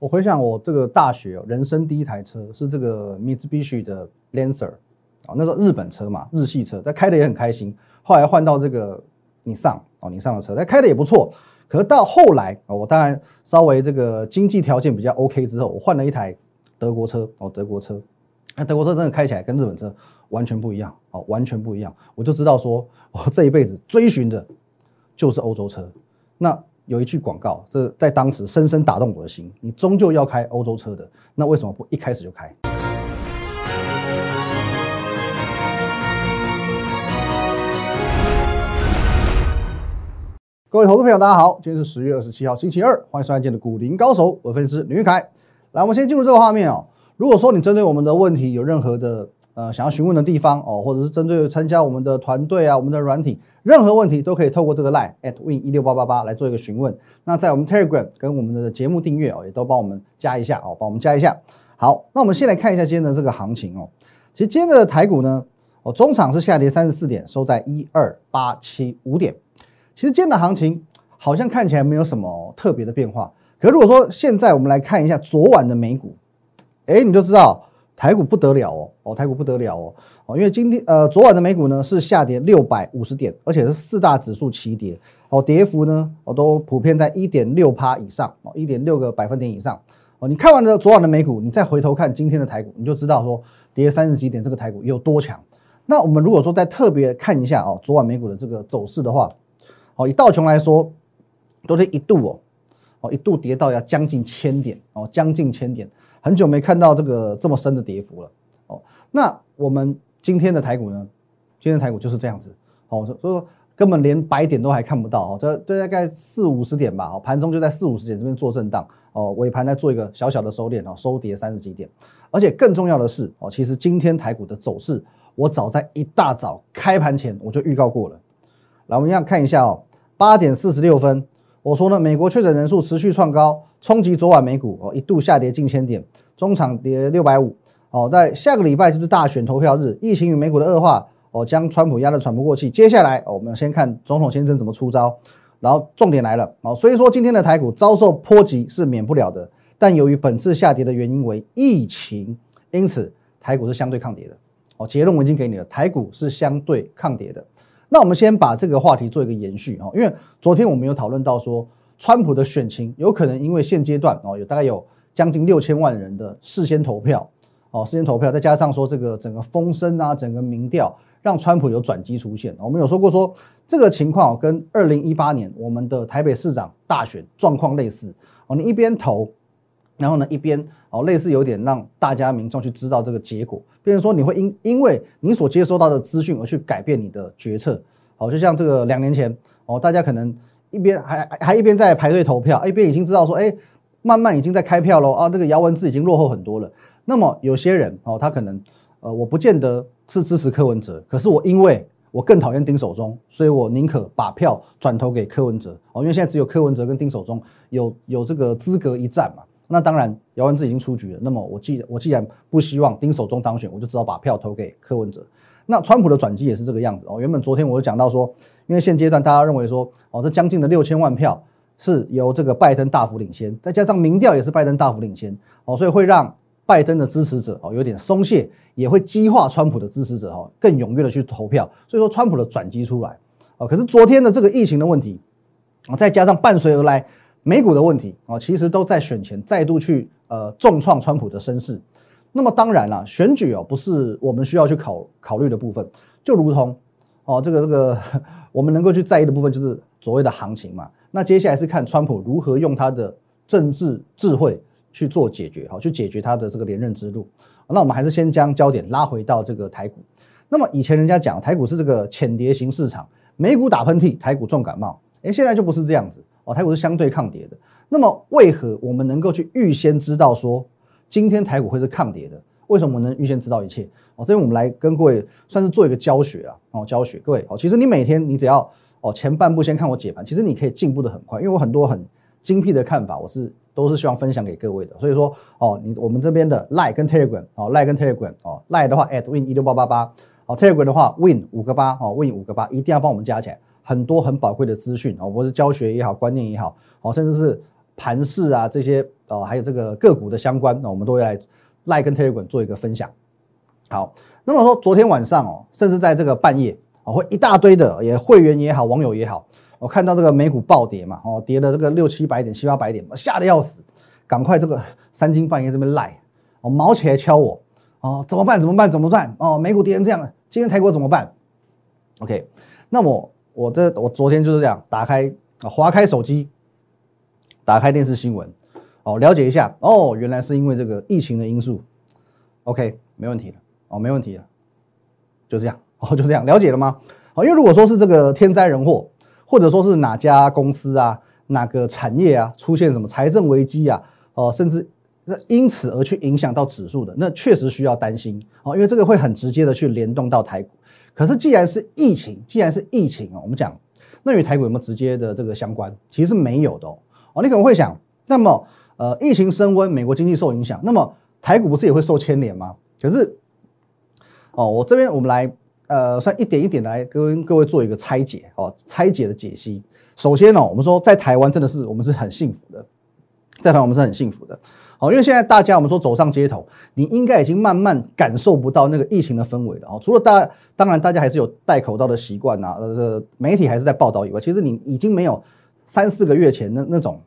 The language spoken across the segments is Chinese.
我回想我这个大学人生第一台车是这个 Mitsubishi 的 Lancer 啊，那时候日本车嘛，日系车，但开的也很开心。后来换到这个你上哦，你上的车，但开的也不错。可是到后来啊，我当然稍微这个经济条件比较 OK 之后，我换了一台德国车哦，德国车。那德国车真的开起来跟日本车完全不一样哦，完全不一样。我就知道说，我这一辈子追寻的就是欧洲车。那有一句广告，这在当时深深打动我的心。你终究要开欧洲车的，那为什么不一开始就开？各位投资朋友，大家好，今天是十月二十七号，星期二，欢迎收看今天的股林高手，我分析师吕玉凯。来，我们先进入这个画面哦。如果说你针对我们的问题有任何的呃想要询问的地方哦，或者是针对参加我们的团队啊，我们的软体，任何问题都可以透过这个 line at win 一六八八八来做一个询问。那在我们 Telegram 跟我们的节目订阅哦，也都帮我们加一下哦，帮我们加一下。好，那我们先来看一下今天的这个行情哦。其实今天的台股呢，哦，中场是下跌三十四点，收在一二八七五点。其实今天的行情好像看起来没有什么特别的变化。可如果说现在我们来看一下昨晚的美股。哎，你就知道台股不得了哦，哦，台股不得了哦，哦，因为今天呃昨晚的美股呢是下跌六百五十点，而且是四大指数齐跌，哦，跌幅呢哦都普遍在一点六趴以上，哦，一点六个百分点以上，哦，你看完了昨晚的美股，你再回头看今天的台股，你就知道说跌三十几点这个台股有多强。那我们如果说再特别看一下哦，昨晚美股的这个走势的话，哦，以道琼来说，都是一度哦，哦一度跌到要将近千点，哦，将近千点。很久没看到这个这么深的跌幅了哦。那我们今天的台股呢？今天台股就是这样子哦，所以说根本连白点都还看不到哦。这这大概四五十点吧，哦，盘中就在四五十点这边做震荡哦，尾盘在做一个小小的收敛哦，收跌三十几点。而且更重要的是哦，其实今天台股的走势，我早在一大早开盘前我就预告过了。来，我们一样看一下哦，八点四十六分，我说呢，美国确诊人数持续创高。冲击昨晚美股哦，一度下跌近千点，中场跌六百五哦。在下个礼拜就是大选投票日，疫情与美股的恶化哦，将川普压得喘不过气。接下来我们先看总统先生怎么出招，然后重点来了哦。所以说今天的台股遭受波及是免不了的，但由于本次下跌的原因为疫情，因此台股是相对抗跌的哦。结论我已经给你了，台股是相对抗跌的。那我们先把这个话题做一个延续哦，因为昨天我们有讨论到说。川普的选情有可能因为现阶段哦，有大概有将近六千万人的事先投票哦，事先投票，再加上说这个整个风声啊，整个民调让川普有转机出现。我们有说过说这个情况跟二零一八年我们的台北市长大选状况类似哦，你一边投，然后呢一边哦类似有点让大家民众去知道这个结果，变成说你会因因为你所接收到的资讯而去改变你的决策。好，就像这个两年前哦，大家可能。一边还还一边在排队投票，一边已经知道说，哎，慢慢已经在开票喽啊，那个姚文智已经落后很多了。那么有些人哦，他可能呃，我不见得是支持柯文哲，可是我因为我更讨厌丁守中，所以我宁可把票转投给柯文哲哦，因为现在只有柯文哲跟丁守中有有这个资格一战嘛。那当然姚文智已经出局了，那么我既我既然不希望丁守中当选，我就只好把票投给柯文哲。那川普的转机也是这个样子哦。原本昨天我就讲到说。因为现阶段大家认为说，哦，这将近的六千万票是由这个拜登大幅领先，再加上民调也是拜登大幅领先，哦，所以会让拜登的支持者哦有点松懈，也会激化川普的支持者哦更踊跃的去投票，所以说川普的转机出来，哦，可是昨天的这个疫情的问题，哦，再加上伴随而来美股的问题，哦，其实都在选前再度去呃重创川普的声势。那么当然了，选举哦不是我们需要去考考虑的部分，就如同哦这个这个。我们能够去在意的部分就是所谓的行情嘛。那接下来是看川普如何用他的政治智慧去做解决，好，去解决他的这个连任之路。那我们还是先将焦点拉回到这个台股。那么以前人家讲台股是这个浅跌型市场，美股打喷嚏，台股重感冒。诶，现在就不是这样子哦，台股是相对抗跌的。那么为何我们能够去预先知道说今天台股会是抗跌的？为什么能预先知道一切？哦，这边我们来跟各位算是做一个教学啊，哦，教学各位哦，其实你每天你只要哦前半部先看我解盘，其实你可以进步的很快，因为我很多很精辟的看法，我是都是希望分享给各位的。所以说哦，你我们这边的 Lie 跟 Telegram 哦，Lie 跟 Telegram 哦，Lie 的话 at win 一六八八八，哦，Telegram 的话 win 五个八哦，win 五个八，一定要帮我们加起来，很多很宝贵的资讯哦，不是教学也好，观念也好，哦，甚至是盘势啊这些哦，还有这个个股的相关，那我们都会来赖跟 Telegram 做一个分享。好，那么说昨天晚上哦，甚至在这个半夜哦，会一大堆的也会员也好，网友也好，我看到这个美股暴跌嘛，哦，跌了这个六七百点、七八百点，吓得要死，赶快这个三更半夜这边赖，哦，毛起来敲我，哦，怎么办？怎么办？怎么办？哦，美股跌成这样，今天泰国怎么办？OK，那么我这我昨天就是这样，打开啊，划开手机，打开电视新闻，哦，了解一下，哦，原来是因为这个疫情的因素，OK，没问题了。哦，没问题了，就这样，哦，就这样，了解了吗？好，因为如果说是这个天灾人祸，或者说是哪家公司啊、哪个产业啊出现什么财政危机啊，哦，甚至因此而去影响到指数的，那确实需要担心哦，因为这个会很直接的去联动到台股。可是既然是疫情，既然是疫情哦，我们讲那与台股有没有直接的这个相关？其实是没有的哦。哦，你可能会想，那么呃，疫情升温，美国经济受影响，那么台股不是也会受牵连吗？可是。哦，我这边我们来，呃，算一点一点来跟各位做一个拆解哦，拆解的解析。首先呢，我们说在台湾真的是我们是很幸福的，在台湾我们是很幸福的。哦，因为现在大家我们说走上街头，你应该已经慢慢感受不到那个疫情的氛围了哦。除了大，当然大家还是有戴口罩的习惯呐，呃，媒体还是在报道以外，其实你已经没有三四个月前那那种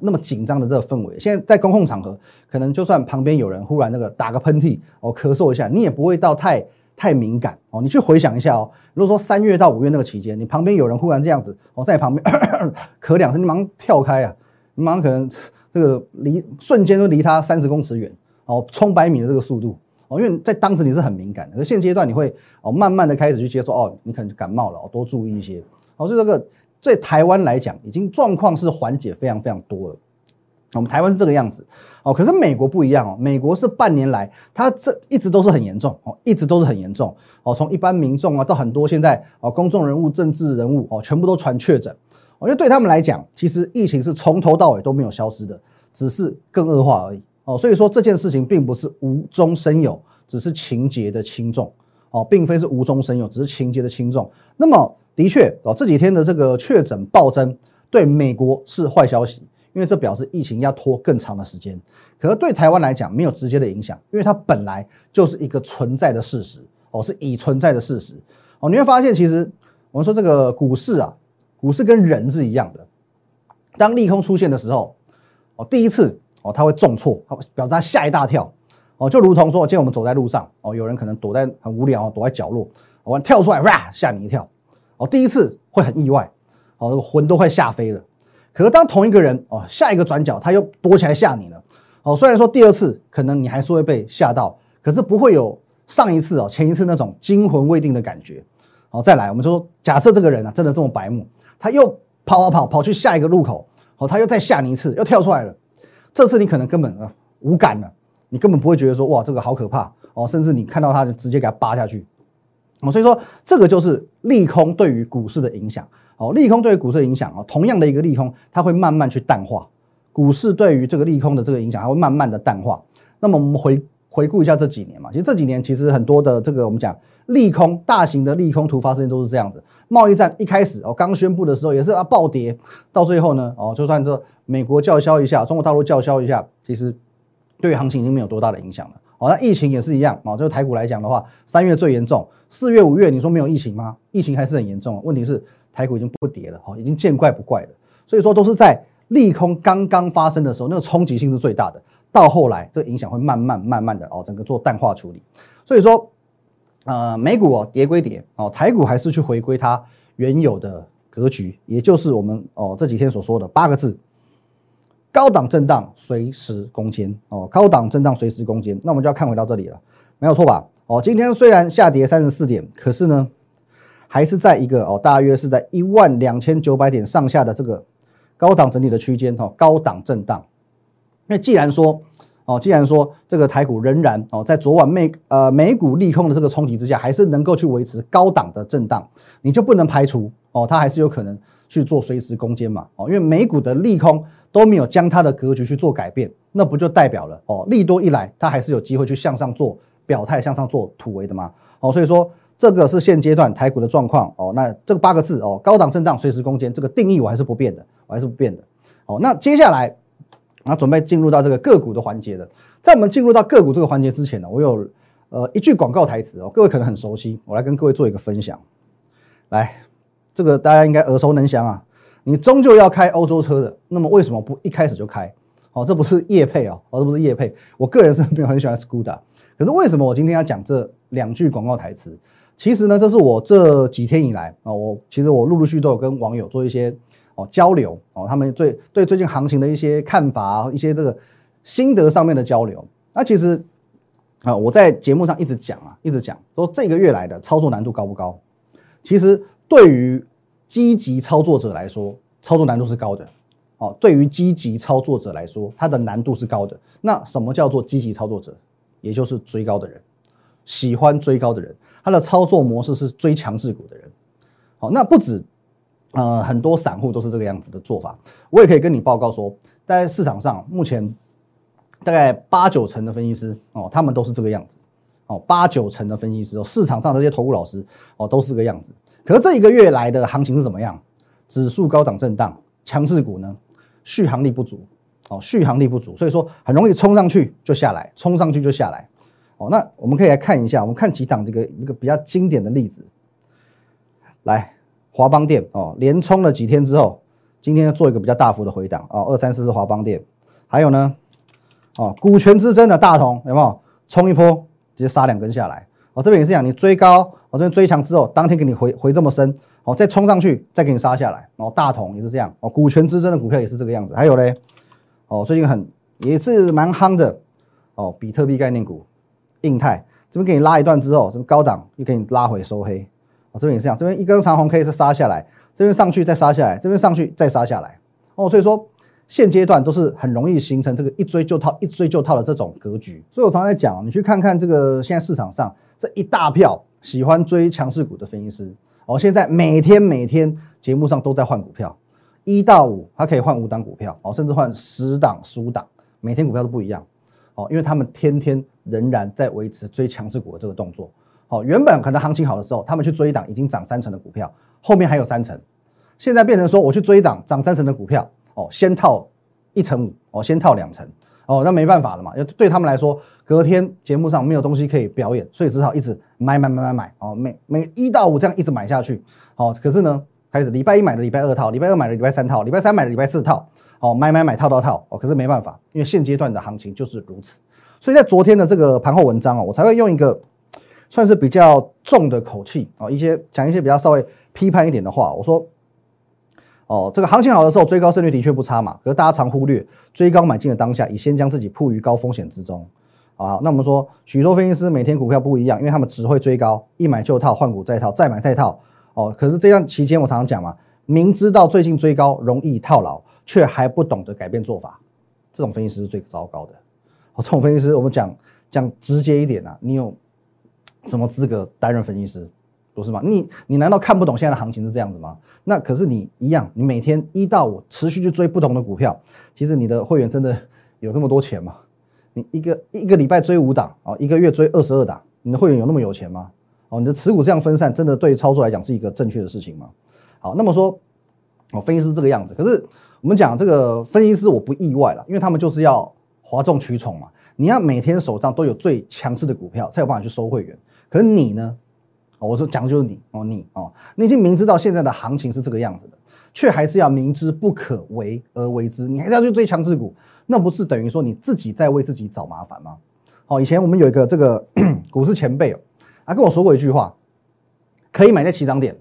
那么紧张的这个氛围。现在在公共场合，可能就算旁边有人忽然那个打个喷嚏哦，咳嗽一下，你也不会到太。太敏感哦，你去回想一下哦。如果说三月到五月那个期间，你旁边有人忽然这样子哦，在你旁边 咳两声，你马上跳开啊，你马上可能这个离瞬间都离他三十公尺远哦，冲百米的这个速度哦，因为在当时你是很敏感的，而现阶段你会哦慢慢的开始去接受哦，你可能感冒了哦，多注意一些哦。所以这个在台湾来讲，已经状况是缓解非常非常多了。我们台湾是这个样子。哦，可是美国不一样哦，美国是半年来，它这一直都是很严重哦，一直都是很严重哦。从一般民众啊，到很多现在哦，公众人物、政治人物哦，全部都传确诊。我觉得对他们来讲，其实疫情是从头到尾都没有消失的，只是更恶化而已哦。所以说这件事情并不是无中生有，只是情节的轻重哦，并非是无中生有，只是情节的轻重。那么的确哦，这几天的这个确诊暴增，对美国是坏消息。因为这表示疫情要拖更长的时间，可是对台湾来讲没有直接的影响，因为它本来就是一个存在的事实哦，是已存在的事实哦。你会发现，其实我们说这个股市啊，股市跟人是一样的，当利空出现的时候哦，第一次哦，它会重挫，它表示它吓一大跳哦，就如同说，今天我们走在路上哦，有人可能躲在很无聊，躲在角落，我跳出来哇，吓你一跳哦，第一次会很意外哦，这个魂都快吓飞了。可是当同一个人哦，下一个转角他又躲起来吓你了，哦，虽然说第二次可能你还是会被吓到，可是不会有上一次哦前一次那种惊魂未定的感觉，好，再来，我们就说假设这个人啊真的这么白目，他又跑跑跑跑去下一个路口，哦，他又再吓你一次，又跳出来了，这次你可能根本啊无感了，你根本不会觉得说哇这个好可怕哦，甚至你看到他就直接给他扒下去，哦，所以说这个就是利空对于股市的影响。哦，利空对于股市的影响啊，同样的一个利空，它会慢慢去淡化。股市对于这个利空的这个影响，它会慢慢的淡化。那么我们回回顾一下这几年嘛，其实这几年其实很多的这个我们讲利空，大型的利空突发事件都是这样子。贸易战一开始哦，刚宣布的时候也是啊暴跌，到最后呢哦，就算这美国叫嚣一下，中国大陆叫嚣一下，其实对于行情已经没有多大的影响了。哦，那疫情也是一样啊，就是台股来讲的话，三月最严重，四月五月你说没有疫情吗？疫情还是很严重。问题是。台股已经不跌了，哈，已经见怪不怪了。所以说都是在利空刚刚发生的时候，那个冲击性是最大的。到后来，这个影响会慢慢慢慢的哦，整个做淡化处理。所以说，呃，美股哦跌归跌哦，台股还是去回归它原有的格局，也就是我们哦这几天所说的八个字：高档震荡，随时攻坚哦，高档震荡，随时攻坚。那我们就要看回到这里了，没有错吧？哦，今天虽然下跌三十四点，可是呢？还是在一个哦，大约是在一万两千九百点上下的这个高档整理的区间哈，高档震荡。那既然说哦，既然说这个台股仍然哦，在昨晚美呃美股利空的这个冲击之下，还是能够去维持高档的震荡，你就不能排除哦，它还是有可能去做随时攻坚嘛哦，因为美股的利空都没有将它的格局去做改变，那不就代表了哦，利多一来，它还是有机会去向上做表态，向上做突围的嘛哦，所以说。这个是现阶段台股的状况哦，那这个八个字哦，高档震荡，随时攻坚，这个定义我还是不变的，我还是不变的。哦，那接下来啊准备进入到这个个股的环节的。在我们进入到个股这个环节之前呢，我有呃一句广告台词哦，各位可能很熟悉，我来跟各位做一个分享。来，这个大家应该耳熟能详啊。你终究要开欧洲车的，那么为什么不一开始就开？哦，这不是叶配哦，哦，这不是叶配。我个人是没有很喜欢 Scuda，可是为什么我今天要讲这两句广告台词？其实呢，这是我这几天以来啊，我其实我陆陆续都有跟网友做一些哦交流哦，他们最对最近行情的一些看法，一些这个心得上面的交流。那其实啊，我在节目上一直讲啊，一直讲说这个月来的操作难度高不高？其实对于积极操作者来说，操作难度是高的。哦，对于积极操作者来说，它的难度是高的。那什么叫做积极操作者？也就是追高的人，喜欢追高的人。他的操作模式是追强势股的人，好，那不止，呃，很多散户都是这个样子的做法。我也可以跟你报告说，在市场上目前大概八九成的分析师哦，他们都是这个样子，哦，八九成的分析师哦，市场上这些投顾老师哦，都是这个样子。可是这一个月来的行情是怎么样？指数高档震荡，强势股呢续航力不足，哦，续航力不足，所以说很容易冲上去就下来，冲上去就下来。哦，那我们可以来看一下，我们看几档这个一个比较经典的例子。来，华邦电哦，连冲了几天之后，今天要做一个比较大幅的回档哦，二三四是华邦电，还有呢，哦，股权之争的大同有没有冲一波直接杀两根下来？哦，这边也是讲你追高，哦这边追强之后，当天给你回回这么深，哦再冲上去再给你杀下来，哦大同也是这样，哦股权之争的股票也是这个样子，还有嘞，哦最近很也是蛮夯的，哦比特币概念股。印泰这边给你拉一段之后，这边高档又给你拉回收黑，哦，这边也是这样，这边一根长红 K 是杀下来，这边上去再杀下来，这边上去再杀下来，哦，所以说现阶段都是很容易形成这个一追就套、一追就套的这种格局。所以我常常在讲，你去看看这个现在市场上这一大票喜欢追强势股的分析师，哦，现在每天每天节目上都在换股票，一到五他可以换五档股票，哦，甚至换十档、十五档，每天股票都不一样。哦，因为他们天天仍然在维持追强势股的这个动作。哦，原本可能行情好的时候，他们去追一档已经涨三成的股票，后面还有三成，现在变成说我去追一档涨三成的股票，哦，先套一成五，哦，先套两成，哦，那没办法了嘛，要对他们来说，隔天节目上没有东西可以表演，所以只好一直买买买买买，哦，每每一到五这样一直买下去，哦，可是呢，开始礼拜一买的礼拜二套，礼拜二买的礼拜三套，礼拜三买的礼拜四套。哦，买买买套套套哦，可是没办法，因为现阶段的行情就是如此，所以在昨天的这个盘后文章啊，我才会用一个算是比较重的口气啊，一些讲一些比较稍微批判一点的话。我说，哦，这个行情好的时候追高胜率的确不差嘛，可是大家常忽略追高买进的当下，已先将自己铺于高风险之中啊。那我们说，许多分析师每天股票不一样，因为他们只会追高，一买就套，换股再套，再买再套哦。可是这样期间，我常常讲嘛，明知道最近追高容易套牢。却还不懂得改变做法，这种分析师是最糟糕的。哦，这种分析师，我们讲讲直接一点啊，你有什么资格担任分析师？不是吗？你你难道看不懂现在的行情是这样子吗？那可是你一样，你每天一到五持续去追不同的股票，其实你的会员真的 有这么多钱吗？你一个一个礼拜追五档啊，一个月追二十二档，你的会员有那么有钱吗？哦，你的持股这样分散，真的对操作来讲是一个正确的事情吗？好，那么说，哦，分析师这个样子，可是。我们讲这个分析师，我不意外了，因为他们就是要哗众取宠嘛。你要每天手上都有最强势的股票，才有办法去收会员。可是你呢？我说讲的就是你哦，你哦，你已经明知道现在的行情是这个样子的，却还是要明知不可为而为之，你还是要去追强势股，那不是等于说你自己在为自己找麻烦吗？哦，以前我们有一个这个 股市前辈哦，他跟我说过一句话：可以买在起涨点，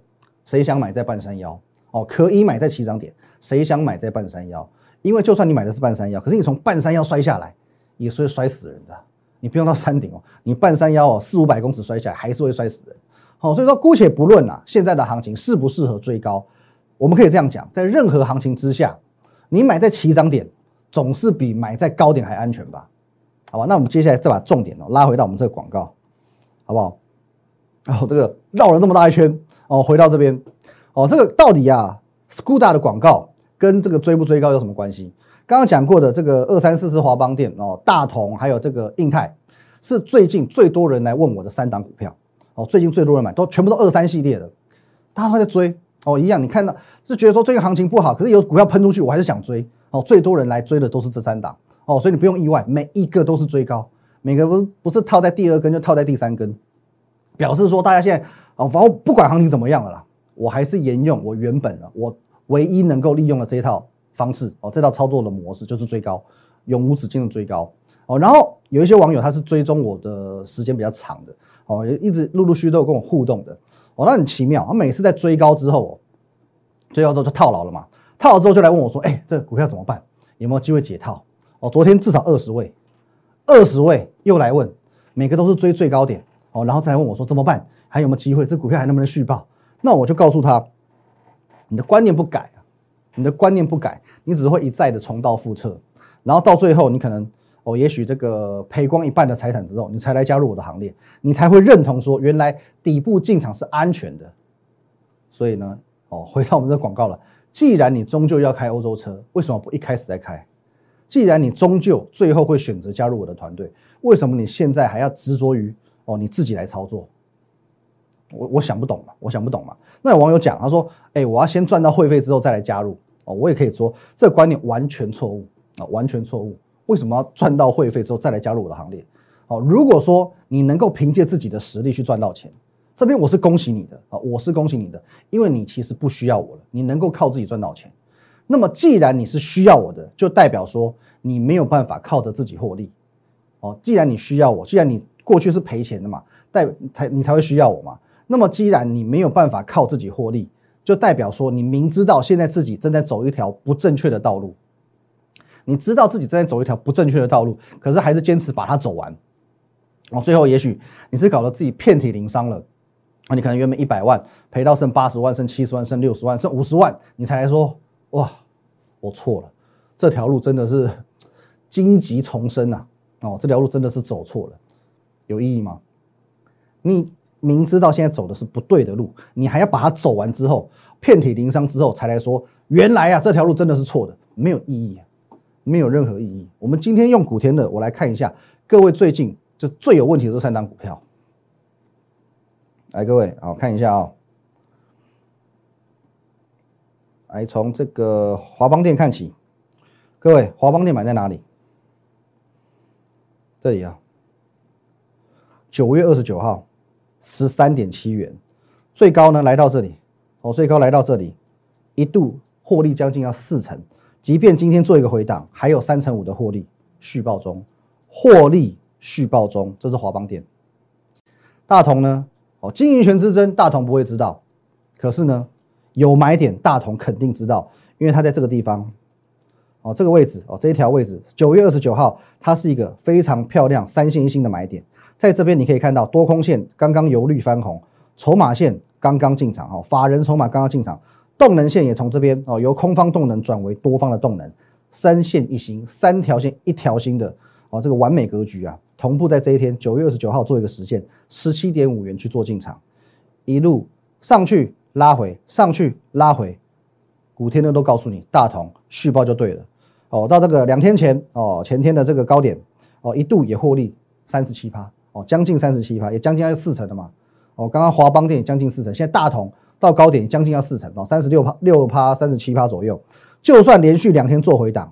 谁想买在半山腰？哦，可以买在起涨点。谁想买在半山腰？因为就算你买的是半山腰，可是你从半山腰摔下来，也是会摔死人的。你不用到山顶哦，你半山腰哦，四五百公尺摔下来，还是会摔死人。好，所以说姑且不论啊，现在的行情适不适合追高，我们可以这样讲，在任何行情之下，你买在起涨点，总是比买在高点还安全吧？好吧，那我们接下来再把重点哦拉回到我们这个广告，好不好？哦，这个绕了这么大一圈哦，回到这边哦，这个到底啊？Scuda 的广告跟这个追不追高有什么关系？刚刚讲过的这个二三四四华邦店哦，大同还有这个印泰，是最近最多人来问我的三档股票哦，最近最多人买都全部都二三系列的，大家都在追哦，一样你看到就觉得说最近行情不好，可是有股票喷出去，我还是想追哦，最多人来追的都是这三档哦，所以你不用意外，每一个都是追高，每个不是不是套在第二根就套在第三根，表示说大家现在哦，反正不管行情怎么样了啦，我还是沿用我原本的我唯一能够利用的这一套方式哦，这套操作的模式就是追高，永无止境的追高哦。然后有一些网友他是追踪我的时间比较长的哦，也一直陆陆续续都有跟我互动的哦，那很奇妙，他每次在追高之后，追高之后就套牢了嘛。套牢之后就来问我说：“哎，这个股票怎么办？有没有机会解套？”哦，昨天至少二十位，二十位又来问，每个都是追最高点哦，然后再来问我说怎么办？还有没有机会？这股票还能不能续报？那我就告诉他：你的观念不改，你的观念不改，你只会一再的重蹈覆辙，然后到最后你可能哦，也许这个赔光一半的财产之后，你才来加入我的行列，你才会认同说原来底部进场是安全的。所以呢，哦，回到我们这广告了。既然你终究要开欧洲车，为什么不一开始再开？既然你终究最后会选择加入我的团队，为什么你现在还要执着于哦你自己来操作？我我想不懂嘛，我想不懂嘛。那有网友讲，他说：“哎，我要先赚到会费之后再来加入哦。”我也可以说，这个观念完全错误啊，完全错误。为什么要赚到会费之后再来加入我的行列？好，如果说你能够凭借自己的实力去赚到钱。这边我是恭喜你的啊，我是恭喜你的，因为你其实不需要我了，你能够靠自己赚到钱。那么既然你是需要我的，就代表说你没有办法靠着自己获利。哦，既然你需要我，既然你过去是赔钱的嘛，代才你才会需要我嘛。那么既然你没有办法靠自己获利，就代表说你明知道现在自己正在走一条不正确的道路，你知道自己正在走一条不正确的道路，可是还是坚持把它走完。哦，最后也许你是搞得自己遍体鳞伤了。啊你可能原本一百万赔到剩八十万，剩七十万，剩六十万，剩五十万，你才来说哇，我错了，这条路真的是荆棘丛生啊！哦，这条路真的是走错了，有意义吗？你明知道现在走的是不对的路，你还要把它走完之后，遍体鳞伤之后才来说，原来啊这条路真的是错的，没有意义啊，没有任何意义。我们今天用古天乐，我来看一下各位最近就最有问题的这三档股票。来，各位，好看一下啊！来，从这个华邦店看起。各位，华邦店买在哪里？这里啊，九月二十九号，十三点七元，最高呢来到这里，哦，最高来到这里，一度获利将近要四成，即便今天做一个回档，还有三成五的获利续报中，获利续报中，这是华邦店。大同呢？哦，经营权之争，大同不会知道。可是呢，有买点，大同肯定知道，因为它在这个地方，哦，这个位置，哦，这一条位置，九月二十九号，它是一个非常漂亮三星一星的买点。在这边你可以看到，多空线刚刚由绿翻红，筹码线刚刚进场，哦，法人筹码刚刚进场，动能线也从这边，哦，由空方动能转为多方的动能，三线一星，三条线一条星的，哦，这个完美格局啊。同步在这一天九月二十九号做一个实现，十七点五元去做进场，一路上去拉回，上去拉回，古天乐都告诉你大同续报就对了哦。到这个两天前哦，前天的这个高点哦，一度也获利三十七趴哦，将近三十七趴，也将近要四成的嘛哦。刚刚华邦电也将近四成，现在大同到高点将近要四成哦，三十六趴六趴三十七趴左右，就算连续两天做回档，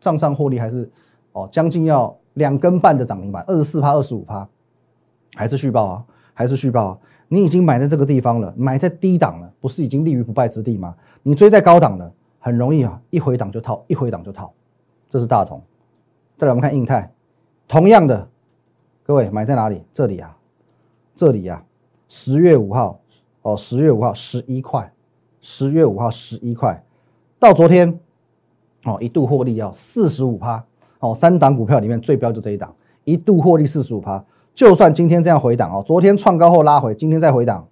账上获利还是哦将近要。两根半的涨停板，二十四趴、二十五趴，还是续报啊？还是续报啊？你已经买在这个地方了，买在低档了，不是已经立于不败之地吗？你追在高档了，很容易啊，一回档就套，一回档就套。这是大同。再来我们看印泰，同样的，各位买在哪里？这里啊，这里啊，十月五号哦，十月五号十一块，十月五号十一块，到昨天哦，一度获利要四十五趴。哦，三档股票里面最标就这一档，一度获利四十五趴。就算今天这样回档哦，昨天创高后拉回，今天再回档，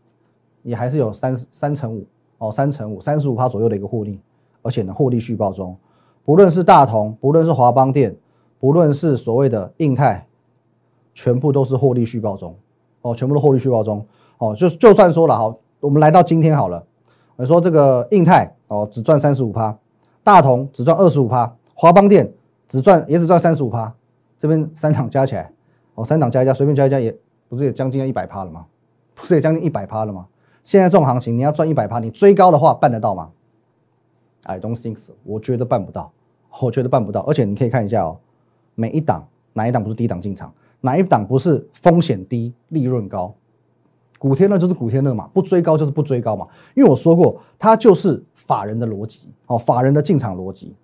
也还是有三三成五哦，三成五，三十五趴左右的一个获利，而且呢，获利续报中。不论是大同，不论是华邦电，不论是所谓的印泰，全部都是获利续报中哦，全部都获利续报中哦。就就算说了哈，我们来到今天好了，我说这个印泰哦，只赚三十五趴，大同只赚二十五趴，华邦电。只赚也只赚三十五趴，这边三档加起来，哦，三档加一加，随便加一加也不是也将近要一百趴了吗？不是也将近一百趴了吗？现在这种行情，你要赚一百趴，你追高的话办得到吗？I don't think so，我觉得办不到。我觉得办不到。而且你可以看一下哦，每一档哪一档不是低档进场，哪一档不是风险低、利润高？古天乐就是古天乐嘛，不追高就是不追高嘛。因为我说过，它就是法人的逻辑哦，法人的进场逻辑。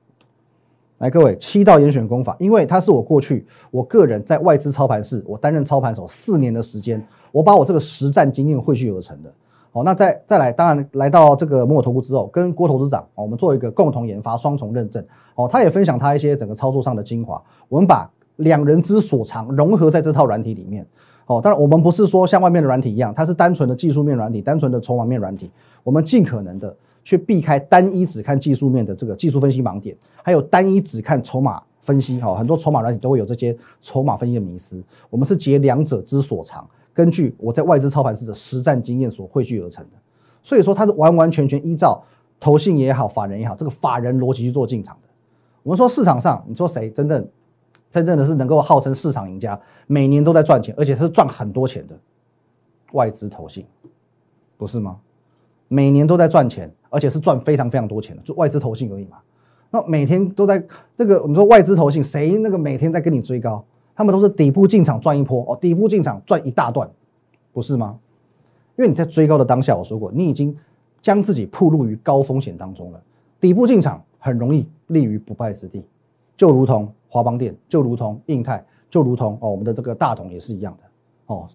来，各位七道严选功法，因为它是我过去我个人在外资操盘室，我担任操盘手四年的时间，我把我这个实战经验汇聚而成的。哦，那再再来，当然来到这个摩尔投顾之后，跟郭投资长，我们做一个共同研发，双重认证。哦，他也分享他一些整个操作上的精华，我们把两人之所长融合在这套软体里面。哦，当然我们不是说像外面的软体一样，它是单纯的技术面软体，单纯的筹码面软体。我们尽可能的去避开单一只看技术面的这个技术分析盲点，还有单一只看筹码分析。哈，很多筹码软体都会有这些筹码分析的迷思。我们是结两者之所长。根据我在外资操盘室的实战经验所汇聚而成的，所以说它是完完全全依照投信也好、法人也好，这个法人逻辑去做进场的。我们说市场上，你说谁真正真正的是能够号称市场赢家，每年都在赚钱，而且是赚很多钱的外资投信，不是吗？每年都在赚钱，而且是赚非常非常多钱的，就外资投信而已嘛。那每天都在那个，你说外资投信谁那个每天在跟你追高？他们都是底部进场赚一波哦，底部进场赚一大段，不是吗？因为你在追高的当下，我说过，你已经将自己暴露于高风险当中了。底部进场很容易立于不败之地，就如同华邦电，就如同印泰，就如同哦我们的这个大同也是一样的哦，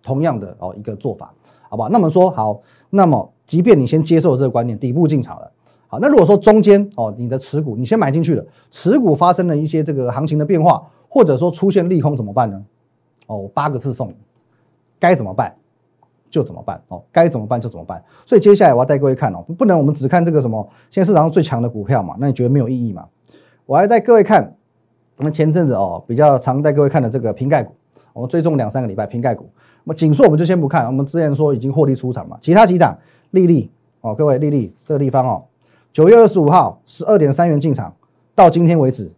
同样的哦一个做法，好吧？那么说好，那么即便你先接受这个观念，底部进场了，好，那如果说中间哦你的持股你先买进去了，持股发生了一些这个行情的变化。或者说出现利空怎么办呢？哦，八个字送你，该怎么办就怎么办哦，该怎么办就怎么办。所以接下来我要带各位看哦，不能我们只看这个什么现在市场上最强的股票嘛？那你觉得没有意义嘛？我还带各位看我们前阵子哦比较常带各位看的这个瓶盖股，我们追踪两三个礼拜瓶盖股。那么锦硕我们就先不看，我们之前说已经获利出场嘛。其他几档，利利哦，各位利利这个地方哦，九月二十五号十二点三元进场，到今天为止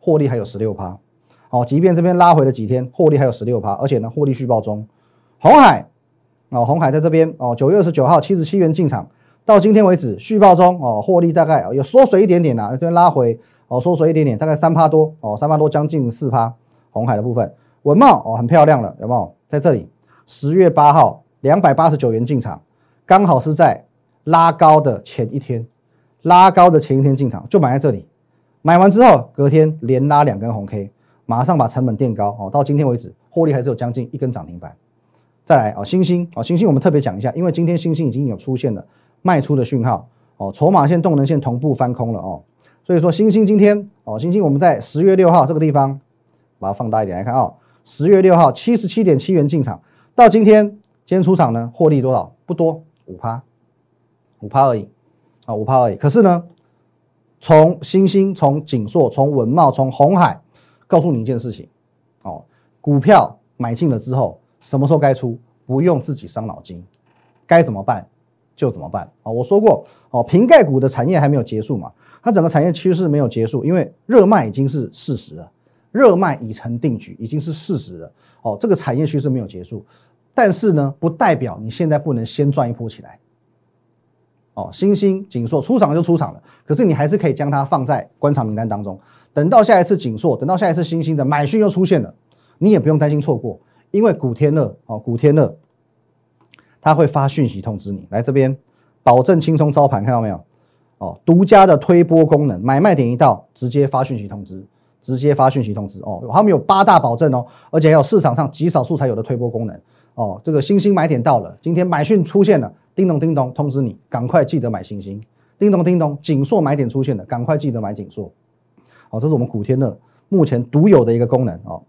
获利还有十六趴。哦，即便这边拉回了几天，获利还有十六趴，而且呢，获利续报中。红海，哦，红海在这边哦，九月二十九号七十七元进场，到今天为止续报中哦，获利大概有缩水一点点呐，这边拉回哦，缩水一点点，大概三趴多哦，三趴多将近四趴。红海的部分，文茂哦，很漂亮了，有没有？在这里，十月八号两百八十九元进场，刚好是在拉高的前一天，拉高的前一天进场就买在这里，买完之后隔天连拉两根红 K。马上把成本垫高哦，到今天为止获利还是有将近一根涨停板。再来哦，星星哦，星星我们特别讲一下，因为今天星星已经有出现了卖出的讯号哦，筹码线、动能线同步翻空了哦，所以说星星今天哦，星星我们在十月六号这个地方把它放大一点来看哦，十月六号七十七点七元进场，到今天今天出场呢，获利多少？不多，五趴，五趴而已啊，五趴而已。可是呢，从星星、从锦硕、从文茂、从红海。告诉你一件事情，哦，股票买进了之后，什么时候该出，不用自己伤脑筋，该怎么办就怎么办啊！我说过，哦，瓶盖股的产业还没有结束嘛，它整个产业趋势没有结束，因为热卖已经是事实了，热卖已成定局，已经是事实了。哦，这个产业趋势没有结束，但是呢，不代表你现在不能先赚一波起来。哦，星星、锦硕出场就出场了，可是你还是可以将它放在观察名单当中。等到下一次锦硕，等到下一次新兴的买讯又出现了，你也不用担心错过，因为古天乐哦，古天乐他会发讯息通知你来这边，保证轻松操盘，看到没有？哦，独家的推波功能，买卖点一到，直接发讯息通知，直接发讯息通知哦，他们有八大保证哦，而且还有市场上极少数才有的推波功能哦。这个新兴买点到了，今天买讯出现了，叮咚叮咚通知你，赶快记得买新兴，叮咚叮咚锦硕买点出现了，赶快记得买锦硕。哦，这是我们古天乐目前独有的一个功能哦，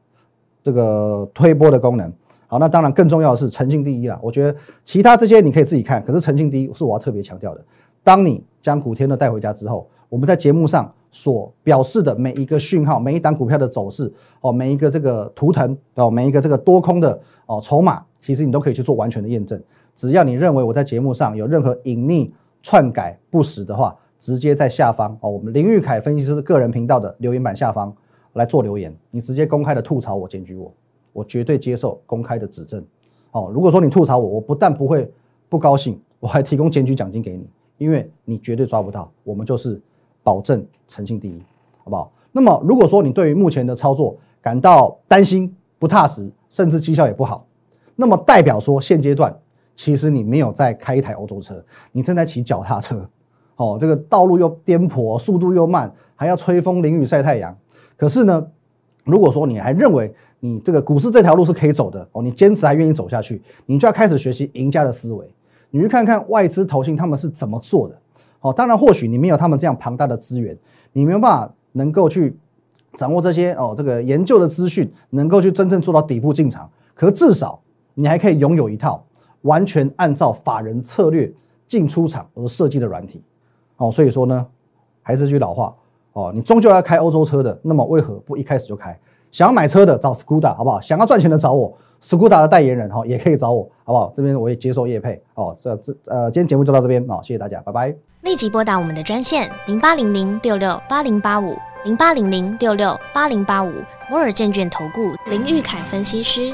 这个推波的功能。好，那当然更重要的是诚信第一啦。我觉得其他这些你可以自己看，可是诚信第一是我要特别强调的。当你将古天乐带回家之后，我们在节目上所表示的每一个讯号，每一档股票的走势哦，每一个这个图腾哦，每一个这个多空的哦筹码，其实你都可以去做完全的验证。只要你认为我在节目上有任何隐匿、篡改不实的话。直接在下方哦，我们林玉凯分析师个人频道的留言板下方来做留言，你直接公开的吐槽我、检举我，我绝对接受公开的指正。哦，如果说你吐槽我，我不但不会不高兴，我还提供检举奖金给你，因为你绝对抓不到，我们就是保证诚信第一。好不好？那么如果说你对于目前的操作感到担心、不踏实，甚至绩效也不好，那么代表说现阶段其实你没有在开一台欧洲车，你正在骑脚踏车。哦，这个道路又颠簸，速度又慢，还要吹风淋雨晒太阳。可是呢，如果说你还认为你这个股市这条路是可以走的，哦，你坚持还愿意走下去，你就要开始学习赢家的思维。你去看看外资投信他们是怎么做的。哦，当然或许你没有他们这样庞大的资源，你没有办法能够去掌握这些哦这个研究的资讯，能够去真正做到底部进场。可至少你还可以拥有一套完全按照法人策略进出场而设计的软体。哦，所以说呢，还是句老话哦，你终究要开欧洲车的，那么为何不一开始就开？想要买车的找 Scuda 好不好？想要赚钱的找我斯酷达的代言人哈，也可以找我好不好？这边我也接受叶配哦。这这呃，今天节目就到这边哦，谢谢大家，拜拜。立即拨打我们的专线零八零零六六八零八五零八零零六六八零八五摩尔证券投顾林玉凯分析师。